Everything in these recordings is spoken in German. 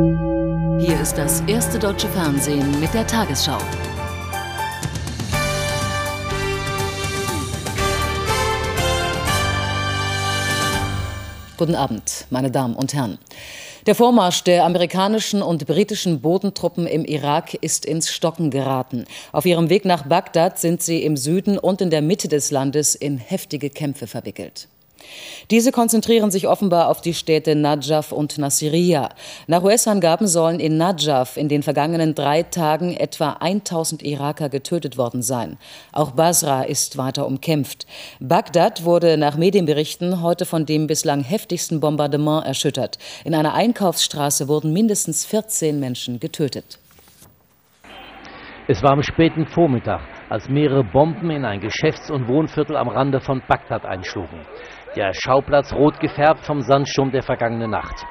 Hier ist das erste deutsche Fernsehen mit der Tagesschau. Guten Abend, meine Damen und Herren. Der Vormarsch der amerikanischen und britischen Bodentruppen im Irak ist ins Stocken geraten. Auf ihrem Weg nach Bagdad sind sie im Süden und in der Mitte des Landes in heftige Kämpfe verwickelt. Diese konzentrieren sich offenbar auf die Städte Najaf und Nasiriyah. Nach US-Angaben sollen in Najaf in den vergangenen drei Tagen etwa 1000 Iraker getötet worden sein. Auch Basra ist weiter umkämpft. Bagdad wurde nach Medienberichten heute von dem bislang heftigsten Bombardement erschüttert. In einer Einkaufsstraße wurden mindestens 14 Menschen getötet. Es war am späten Vormittag, als mehrere Bomben in ein Geschäfts- und Wohnviertel am Rande von Bagdad einschlugen. Der Schauplatz rot gefärbt vom Sandsturm der vergangenen Nacht.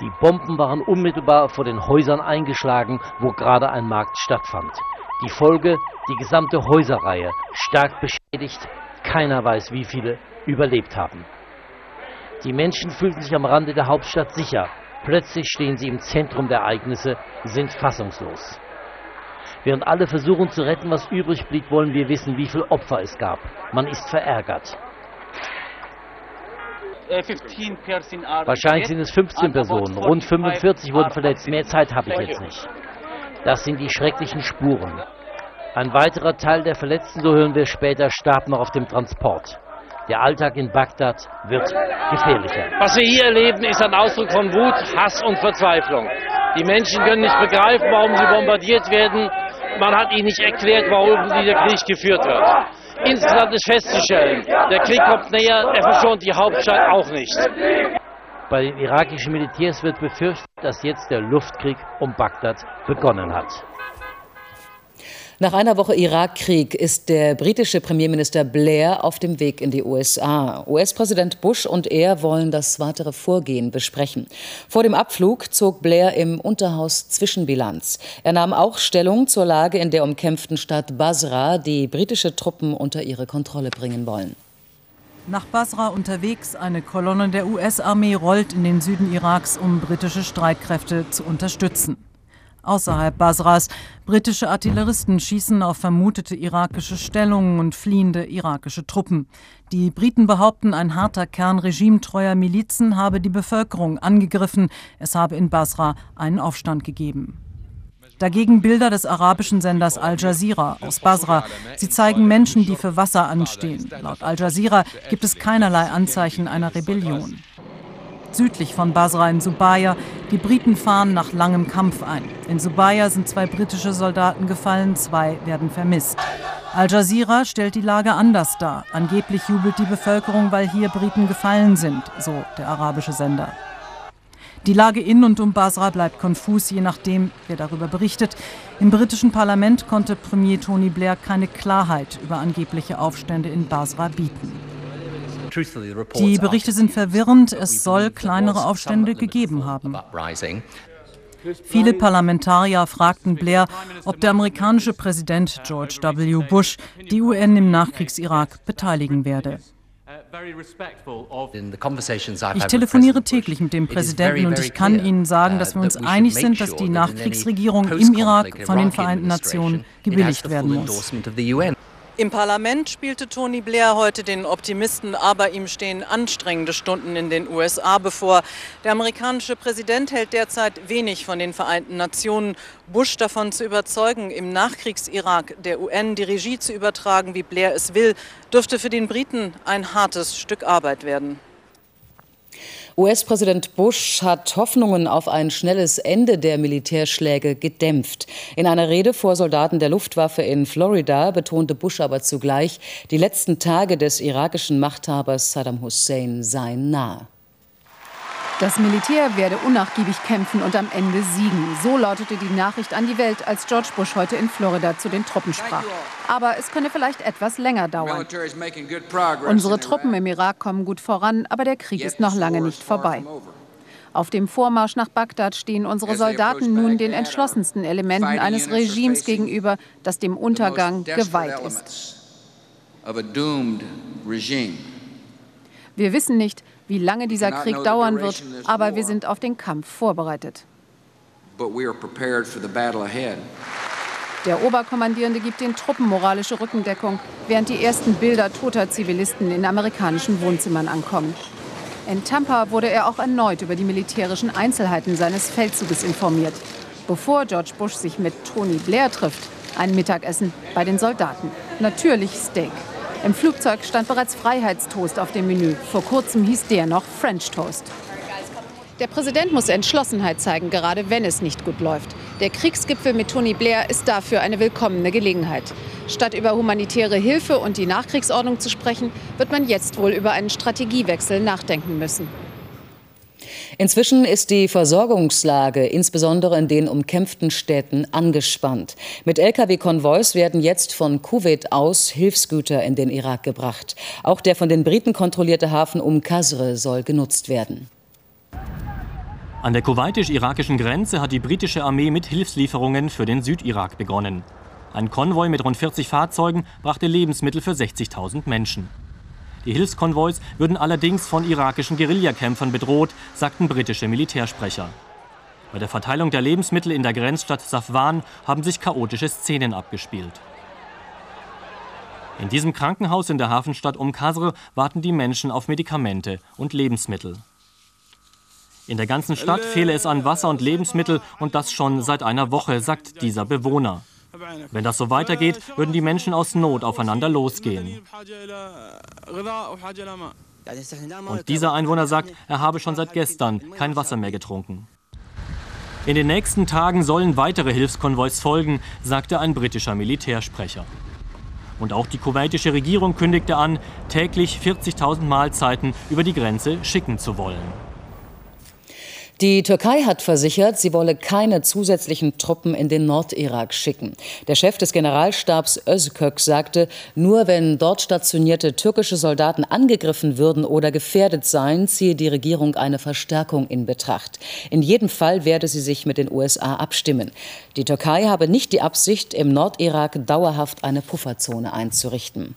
Die Bomben waren unmittelbar vor den Häusern eingeschlagen, wo gerade ein Markt stattfand. Die Folge, die gesamte Häuserreihe stark beschädigt. Keiner weiß, wie viele überlebt haben. Die Menschen fühlten sich am Rande der Hauptstadt sicher. Plötzlich stehen sie im Zentrum der Ereignisse, sind fassungslos. Während alle versuchen zu retten, was übrig blieb, wollen wir wissen, wie viele Opfer es gab. Man ist verärgert. Äh, Wahrscheinlich sind es 15 Personen, rund 45 wurden verletzt, mehr Zeit habe ich jetzt nicht. Das sind die schrecklichen Spuren. Ein weiterer Teil der Verletzten, so hören wir später, starb noch auf dem Transport. Der Alltag in Bagdad wird gefährlicher. Was wir hier erleben, ist ein Ausdruck von Wut, Hass und Verzweiflung. Die Menschen können nicht begreifen, warum sie bombardiert werden. Man hat ihnen nicht erklärt, warum dieser Krieg geführt wird. Insgesamt ist festzustellen, der Krieg kommt näher, er verschont die Hauptstadt auch nicht. Bei den irakischen Militärs wird befürchtet, dass jetzt der Luftkrieg um Bagdad begonnen hat. Nach einer Woche Irakkrieg ist der britische Premierminister Blair auf dem Weg in die USA. US-Präsident Bush und er wollen das weitere Vorgehen besprechen. Vor dem Abflug zog Blair im Unterhaus Zwischenbilanz. Er nahm auch Stellung zur Lage in der umkämpften Stadt Basra, die britische Truppen unter ihre Kontrolle bringen wollen. Nach Basra unterwegs, eine Kolonne der US-Armee rollt in den Süden Iraks, um britische Streitkräfte zu unterstützen. Außerhalb Basras. Britische Artilleristen schießen auf vermutete irakische Stellungen und fliehende irakische Truppen. Die Briten behaupten, ein harter Kern regimetreuer Milizen habe die Bevölkerung angegriffen. Es habe in Basra einen Aufstand gegeben. Dagegen Bilder des arabischen Senders Al Jazeera aus Basra. Sie zeigen Menschen, die für Wasser anstehen. Laut Al Jazeera gibt es keinerlei Anzeichen einer Rebellion südlich von Basra in Subaya. Die Briten fahren nach langem Kampf ein. In Subaya sind zwei britische Soldaten gefallen, zwei werden vermisst. Al Jazeera stellt die Lage anders dar. Angeblich jubelt die Bevölkerung, weil hier Briten gefallen sind, so der arabische Sender. Die Lage in und um Basra bleibt konfus, je nachdem, wer darüber berichtet. Im britischen Parlament konnte Premier Tony Blair keine Klarheit über angebliche Aufstände in Basra bieten. Die Berichte sind verwirrend. Es soll kleinere Aufstände gegeben haben. Viele Parlamentarier fragten Blair, ob der amerikanische Präsident George W. Bush die UN im Nachkriegs-Irak beteiligen werde. Ich telefoniere täglich mit dem Präsidenten und ich kann Ihnen sagen, dass wir uns einig sind, dass die Nachkriegsregierung im Irak von den Vereinten Nationen gebilligt werden muss. Im Parlament spielte Tony Blair heute den Optimisten, aber ihm stehen anstrengende Stunden in den USA bevor. Der amerikanische Präsident hält derzeit wenig von den Vereinten Nationen. Bush davon zu überzeugen, im Nachkriegs-Irak der UN die Regie zu übertragen, wie Blair es will, dürfte für den Briten ein hartes Stück Arbeit werden. US-Präsident Bush hat Hoffnungen auf ein schnelles Ende der Militärschläge gedämpft. In einer Rede vor Soldaten der Luftwaffe in Florida betonte Bush aber zugleich, die letzten Tage des irakischen Machthabers Saddam Hussein seien nah. Das Militär werde unnachgiebig kämpfen und am Ende siegen. So lautete die Nachricht an die Welt, als George Bush heute in Florida zu den Truppen sprach. Aber es könne vielleicht etwas länger dauern. Unsere Truppen im Irak kommen gut voran, aber der Krieg ist noch lange nicht vorbei. Auf dem Vormarsch nach Bagdad stehen unsere Soldaten nun den entschlossensten Elementen eines Regimes gegenüber, das dem Untergang geweiht ist. Wir wissen nicht, wie lange dieser Krieg dauern wird, aber wir sind auf den Kampf vorbereitet. Der Oberkommandierende gibt den Truppen moralische Rückendeckung, während die ersten Bilder toter Zivilisten in amerikanischen Wohnzimmern ankommen. In Tampa wurde er auch erneut über die militärischen Einzelheiten seines Feldzuges informiert, bevor George Bush sich mit Tony Blair trifft. Ein Mittagessen bei den Soldaten. Natürlich Steak. Im Flugzeug stand bereits Freiheitstoast auf dem Menü. Vor kurzem hieß der noch French Toast. Der Präsident muss Entschlossenheit zeigen, gerade wenn es nicht gut läuft. Der Kriegsgipfel mit Tony Blair ist dafür eine willkommene Gelegenheit. Statt über humanitäre Hilfe und die Nachkriegsordnung zu sprechen, wird man jetzt wohl über einen Strategiewechsel nachdenken müssen. Inzwischen ist die Versorgungslage insbesondere in den umkämpften Städten angespannt. Mit Lkw-Konvois werden jetzt von Kuwait aus Hilfsgüter in den Irak gebracht. Auch der von den Briten kontrollierte Hafen um Kasre soll genutzt werden. An der kuwaitisch-irakischen Grenze hat die britische Armee mit Hilfslieferungen für den Südirak begonnen. Ein Konvoi mit rund 40 Fahrzeugen brachte Lebensmittel für 60.000 Menschen. Die Hilfskonvois würden allerdings von irakischen Guerillakämpfern bedroht, sagten britische Militärsprecher. Bei der Verteilung der Lebensmittel in der Grenzstadt Safwan haben sich chaotische Szenen abgespielt. In diesem Krankenhaus in der Hafenstadt Um Kasr warten die Menschen auf Medikamente und Lebensmittel. In der ganzen Stadt fehle es an Wasser und Lebensmittel und das schon seit einer Woche, sagt dieser Bewohner. Wenn das so weitergeht, würden die Menschen aus Not aufeinander losgehen. Und dieser Einwohner sagt, er habe schon seit gestern kein Wasser mehr getrunken. In den nächsten Tagen sollen weitere Hilfskonvois folgen, sagte ein britischer Militärsprecher. Und auch die kuwaitische Regierung kündigte an, täglich 40.000 Mahlzeiten über die Grenze schicken zu wollen. Die Türkei hat versichert, sie wolle keine zusätzlichen Truppen in den Nordirak schicken. Der Chef des Generalstabs Özkök sagte, nur wenn dort stationierte türkische Soldaten angegriffen würden oder gefährdet seien, ziehe die Regierung eine Verstärkung in Betracht. In jedem Fall werde sie sich mit den USA abstimmen. Die Türkei habe nicht die Absicht, im Nordirak dauerhaft eine Pufferzone einzurichten.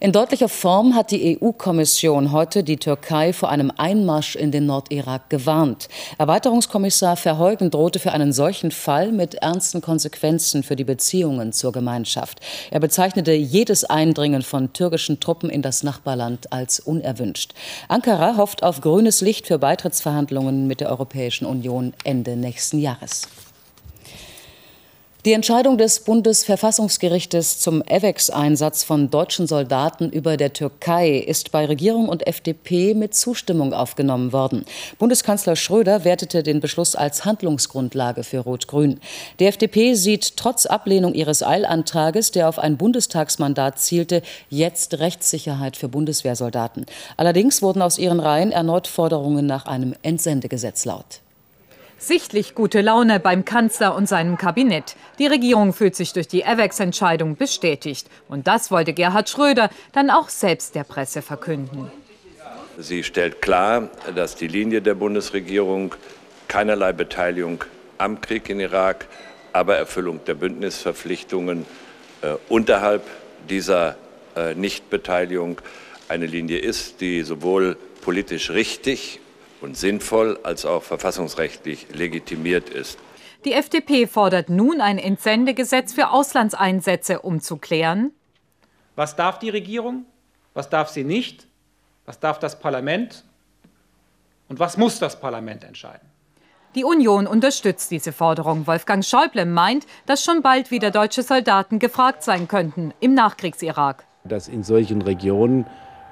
In deutlicher Form hat die EU-Kommission heute die Türkei vor einem Einmarsch in den Nordirak gewarnt. Erweiterungskommissar Verheugen drohte für einen solchen Fall mit ernsten Konsequenzen für die Beziehungen zur Gemeinschaft. Er bezeichnete jedes Eindringen von türkischen Truppen in das Nachbarland als unerwünscht. Ankara hofft auf grünes Licht für Beitrittsverhandlungen mit der Europäischen Union Ende nächsten Jahres. Die Entscheidung des Bundesverfassungsgerichtes zum EVEX-Einsatz von deutschen Soldaten über der Türkei ist bei Regierung und FDP mit Zustimmung aufgenommen worden. Bundeskanzler Schröder wertete den Beschluss als Handlungsgrundlage für Rot-Grün. Die FDP sieht trotz Ablehnung ihres Eilantrages, der auf ein Bundestagsmandat zielte, jetzt Rechtssicherheit für Bundeswehrsoldaten. Allerdings wurden aus ihren Reihen erneut Forderungen nach einem Entsendegesetz laut. Sichtlich gute Laune beim Kanzler und seinem Kabinett. Die Regierung fühlt sich durch die AVEX-Entscheidung bestätigt. Und das wollte Gerhard Schröder dann auch selbst der Presse verkünden. Sie stellt klar, dass die Linie der Bundesregierung keinerlei Beteiligung am Krieg in Irak, aber Erfüllung der Bündnisverpflichtungen äh, unterhalb dieser äh, Nichtbeteiligung eine Linie ist, die sowohl politisch richtig und sinnvoll als auch verfassungsrechtlich legitimiert ist. Die FDP fordert nun ein Entsendegesetz für Auslandseinsätze, um zu klären, was darf die Regierung, was darf sie nicht, was darf das Parlament und was muss das Parlament entscheiden. Die Union unterstützt diese Forderung. Wolfgang Schäuble meint, dass schon bald wieder deutsche Soldaten gefragt sein könnten im Nachkriegs-Irak. Dass in solchen Regionen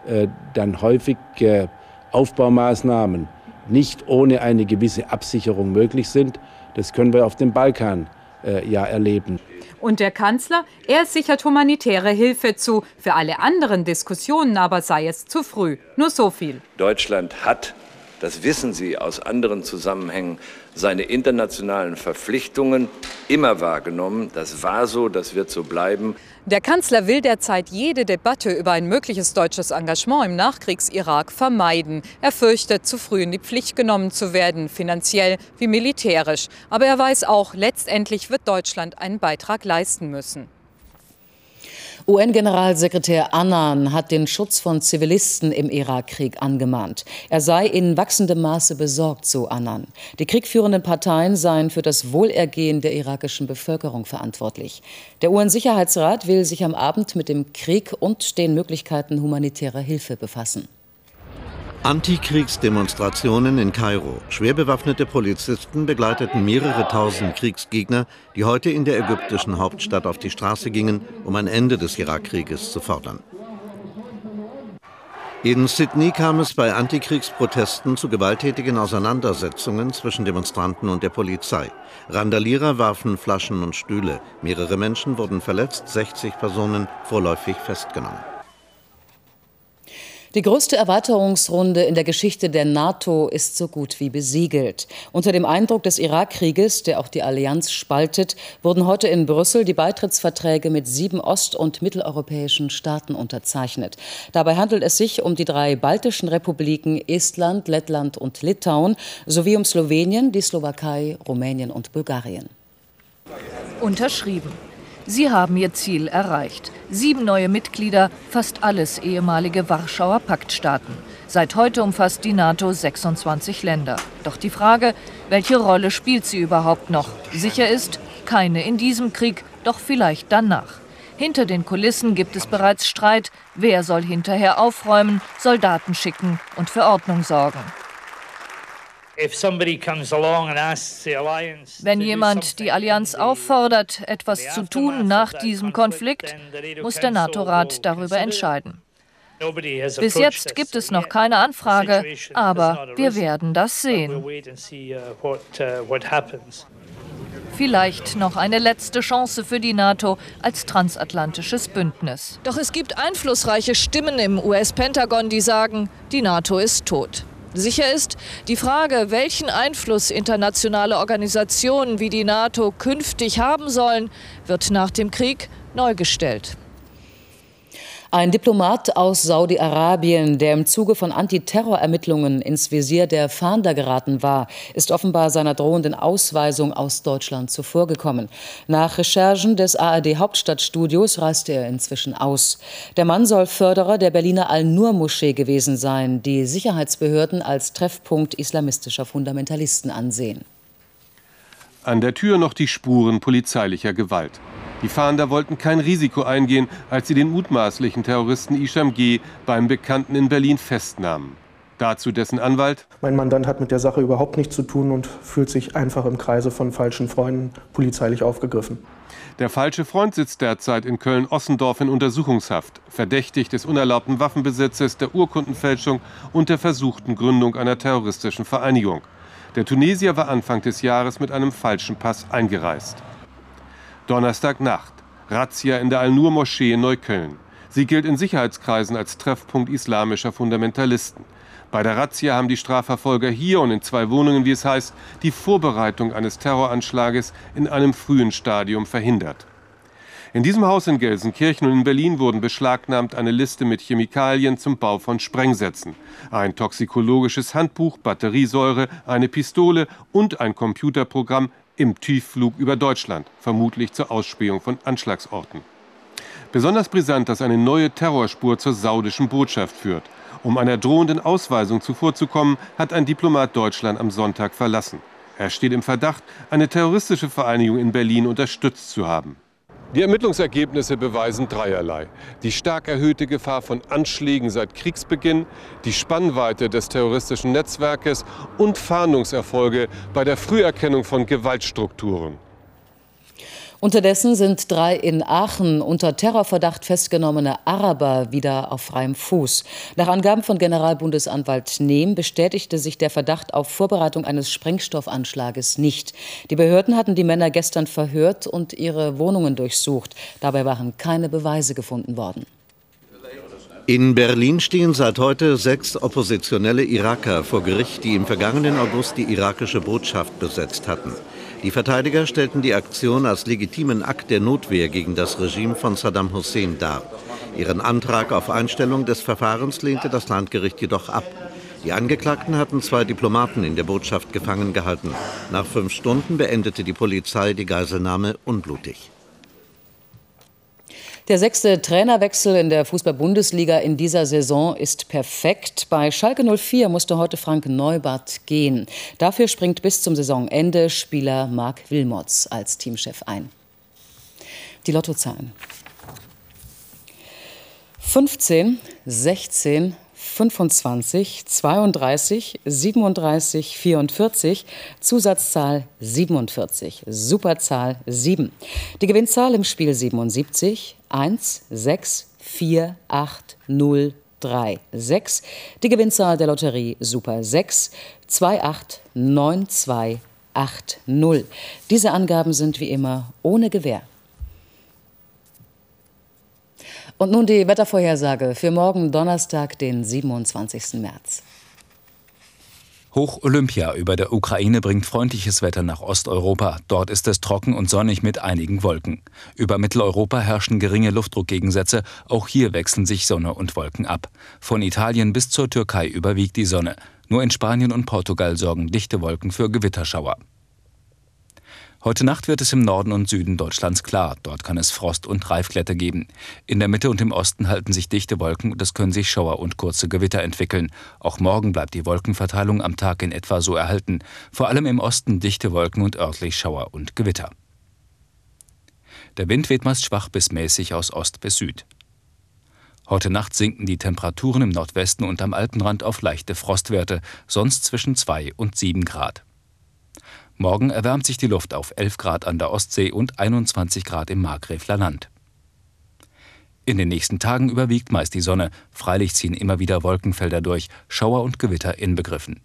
äh, dann häufig äh, Aufbaumaßnahmen nicht ohne eine gewisse Absicherung möglich sind. Das können wir auf dem Balkan äh, ja erleben. Und der Kanzler, er sichert humanitäre Hilfe zu. Für alle anderen Diskussionen aber sei es zu früh. Nur so viel. Deutschland hat, das wissen Sie aus anderen Zusammenhängen, seine internationalen Verpflichtungen immer wahrgenommen. Das war so, das wird so bleiben. Der Kanzler will derzeit jede Debatte über ein mögliches deutsches Engagement im Nachkriegs-Irak vermeiden. Er fürchtet, zu früh in die Pflicht genommen zu werden, finanziell wie militärisch. Aber er weiß auch, letztendlich wird Deutschland einen Beitrag leisten müssen. UN-Generalsekretär Annan hat den Schutz von Zivilisten im Irakkrieg angemahnt. Er sei in wachsendem Maße besorgt, so Annan. Die kriegführenden Parteien seien für das Wohlergehen der irakischen Bevölkerung verantwortlich. Der UN-Sicherheitsrat will sich am Abend mit dem Krieg und den Möglichkeiten humanitärer Hilfe befassen. Antikriegsdemonstrationen in Kairo. Schwer bewaffnete Polizisten begleiteten mehrere tausend Kriegsgegner, die heute in der ägyptischen Hauptstadt auf die Straße gingen, um ein Ende des Irakkrieges zu fordern. In Sydney kam es bei Antikriegsprotesten zu gewalttätigen Auseinandersetzungen zwischen Demonstranten und der Polizei. Randalierer warfen Flaschen und Stühle. Mehrere Menschen wurden verletzt, 60 Personen vorläufig festgenommen. Die größte Erweiterungsrunde in der Geschichte der NATO ist so gut wie besiegelt. Unter dem Eindruck des Irakkrieges, der auch die Allianz spaltet, wurden heute in Brüssel die Beitrittsverträge mit sieben ost- und mitteleuropäischen Staaten unterzeichnet. Dabei handelt es sich um die drei baltischen Republiken Estland, Lettland und Litauen sowie um Slowenien, die Slowakei, Rumänien und Bulgarien. Unterschrieben. Sie haben ihr Ziel erreicht. Sieben neue Mitglieder, fast alles ehemalige Warschauer Paktstaaten. Seit heute umfasst die NATO 26 Länder. Doch die Frage, welche Rolle spielt sie überhaupt noch? Sicher ist, keine in diesem Krieg, doch vielleicht danach. Hinter den Kulissen gibt es bereits Streit. Wer soll hinterher aufräumen, Soldaten schicken und für Ordnung sorgen? Wenn jemand die Allianz auffordert, etwas zu tun nach diesem Konflikt, muss der NATO-Rat darüber entscheiden. Bis jetzt gibt es noch keine Anfrage, aber wir werden das sehen. Uh, uh, Vielleicht noch eine letzte Chance für die NATO als transatlantisches Bündnis. Doch es gibt einflussreiche Stimmen im US-Pentagon, die sagen, die NATO ist tot. Sicher ist, die Frage, welchen Einfluss internationale Organisationen wie die NATO künftig haben sollen, wird nach dem Krieg neu gestellt. Ein Diplomat aus Saudi-Arabien, der im Zuge von Antiterrorermittlungen ins Visier der Fahnder geraten war, ist offenbar seiner drohenden Ausweisung aus Deutschland zuvorgekommen. Nach Recherchen des ARD-Hauptstadtstudios reiste er inzwischen aus. Der Mann soll Förderer der Berliner Al-Nur-Moschee gewesen sein, die Sicherheitsbehörden als Treffpunkt islamistischer Fundamentalisten ansehen. An der Tür noch die Spuren polizeilicher Gewalt. Die Fahnder wollten kein Risiko eingehen, als sie den mutmaßlichen Terroristen Isham G. beim Bekannten in Berlin festnahmen. Dazu dessen Anwalt. Mein Mandant hat mit der Sache überhaupt nichts zu tun und fühlt sich einfach im Kreise von falschen Freunden polizeilich aufgegriffen. Der falsche Freund sitzt derzeit in Köln-Ossendorf in Untersuchungshaft, verdächtig des unerlaubten Waffenbesitzes, der Urkundenfälschung und der versuchten Gründung einer terroristischen Vereinigung. Der Tunesier war Anfang des Jahres mit einem falschen Pass eingereist. Donnerstagnacht. Razzia in der Al-Nur-Moschee in Neukölln. Sie gilt in Sicherheitskreisen als Treffpunkt islamischer Fundamentalisten. Bei der Razzia haben die Strafverfolger hier und in zwei Wohnungen, wie es heißt, die Vorbereitung eines Terroranschlages in einem frühen Stadium verhindert. In diesem Haus in Gelsenkirchen und in Berlin wurden beschlagnahmt eine Liste mit Chemikalien zum Bau von Sprengsätzen, ein toxikologisches Handbuch, Batteriesäure, eine Pistole und ein Computerprogramm im Tiefflug über Deutschland, vermutlich zur Ausspähung von Anschlagsorten. Besonders brisant, dass eine neue Terrorspur zur saudischen Botschaft führt. Um einer drohenden Ausweisung zuvorzukommen, hat ein Diplomat Deutschland am Sonntag verlassen. Er steht im Verdacht, eine terroristische Vereinigung in Berlin unterstützt zu haben. Die Ermittlungsergebnisse beweisen dreierlei. Die stark erhöhte Gefahr von Anschlägen seit Kriegsbeginn, die Spannweite des terroristischen Netzwerkes und Fahndungserfolge bei der Früherkennung von Gewaltstrukturen. Unterdessen sind drei in Aachen unter Terrorverdacht festgenommene Araber wieder auf freiem Fuß. Nach Angaben von Generalbundesanwalt Nehm bestätigte sich der Verdacht auf Vorbereitung eines Sprengstoffanschlages nicht. Die Behörden hatten die Männer gestern verhört und ihre Wohnungen durchsucht. Dabei waren keine Beweise gefunden worden. In Berlin stehen seit heute sechs oppositionelle Iraker vor Gericht, die im vergangenen August die irakische Botschaft besetzt hatten. Die Verteidiger stellten die Aktion als legitimen Akt der Notwehr gegen das Regime von Saddam Hussein dar. Ihren Antrag auf Einstellung des Verfahrens lehnte das Landgericht jedoch ab. Die Angeklagten hatten zwei Diplomaten in der Botschaft gefangen gehalten. Nach fünf Stunden beendete die Polizei die Geiselnahme unblutig. Der sechste Trainerwechsel in der Fußball-Bundesliga in dieser Saison ist perfekt. Bei Schalke 04 musste heute Frank Neubart gehen. Dafür springt bis zum Saisonende Spieler Marc Wilmots als Teamchef ein. Die Lottozahlen. 15, 16, 25, 32, 37, 44, Zusatzzahl 47, Superzahl 7. Die Gewinnzahl im Spiel 77, 1, 6, 4, 8, 0, 3, 6. Die Gewinnzahl der Lotterie Super 6, 2, 8, 9, 2, 8, 0. Diese Angaben sind wie immer ohne Gewähr. Und nun die Wettervorhersage für morgen Donnerstag, den 27. März. Hoch Olympia über der Ukraine bringt freundliches Wetter nach Osteuropa. Dort ist es trocken und sonnig mit einigen Wolken. Über Mitteleuropa herrschen geringe Luftdruckgegensätze. Auch hier wechseln sich Sonne und Wolken ab. Von Italien bis zur Türkei überwiegt die Sonne. Nur in Spanien und Portugal sorgen dichte Wolken für Gewitterschauer. Heute Nacht wird es im Norden und Süden Deutschlands klar. Dort kann es Frost und Reifglätte geben. In der Mitte und im Osten halten sich dichte Wolken und es können sich Schauer und kurze Gewitter entwickeln. Auch morgen bleibt die Wolkenverteilung am Tag in etwa so erhalten. Vor allem im Osten dichte Wolken und örtlich Schauer und Gewitter. Der Wind weht meist schwach bis mäßig aus Ost bis Süd. Heute Nacht sinken die Temperaturen im Nordwesten und am Alpenrand auf leichte Frostwerte, sonst zwischen 2 und 7 Grad. Morgen erwärmt sich die Luft auf 11 Grad an der Ostsee und 21 Grad im Markgräfler Land. In den nächsten Tagen überwiegt meist die Sonne, freilich ziehen immer wieder Wolkenfelder durch, Schauer und Gewitter inbegriffen.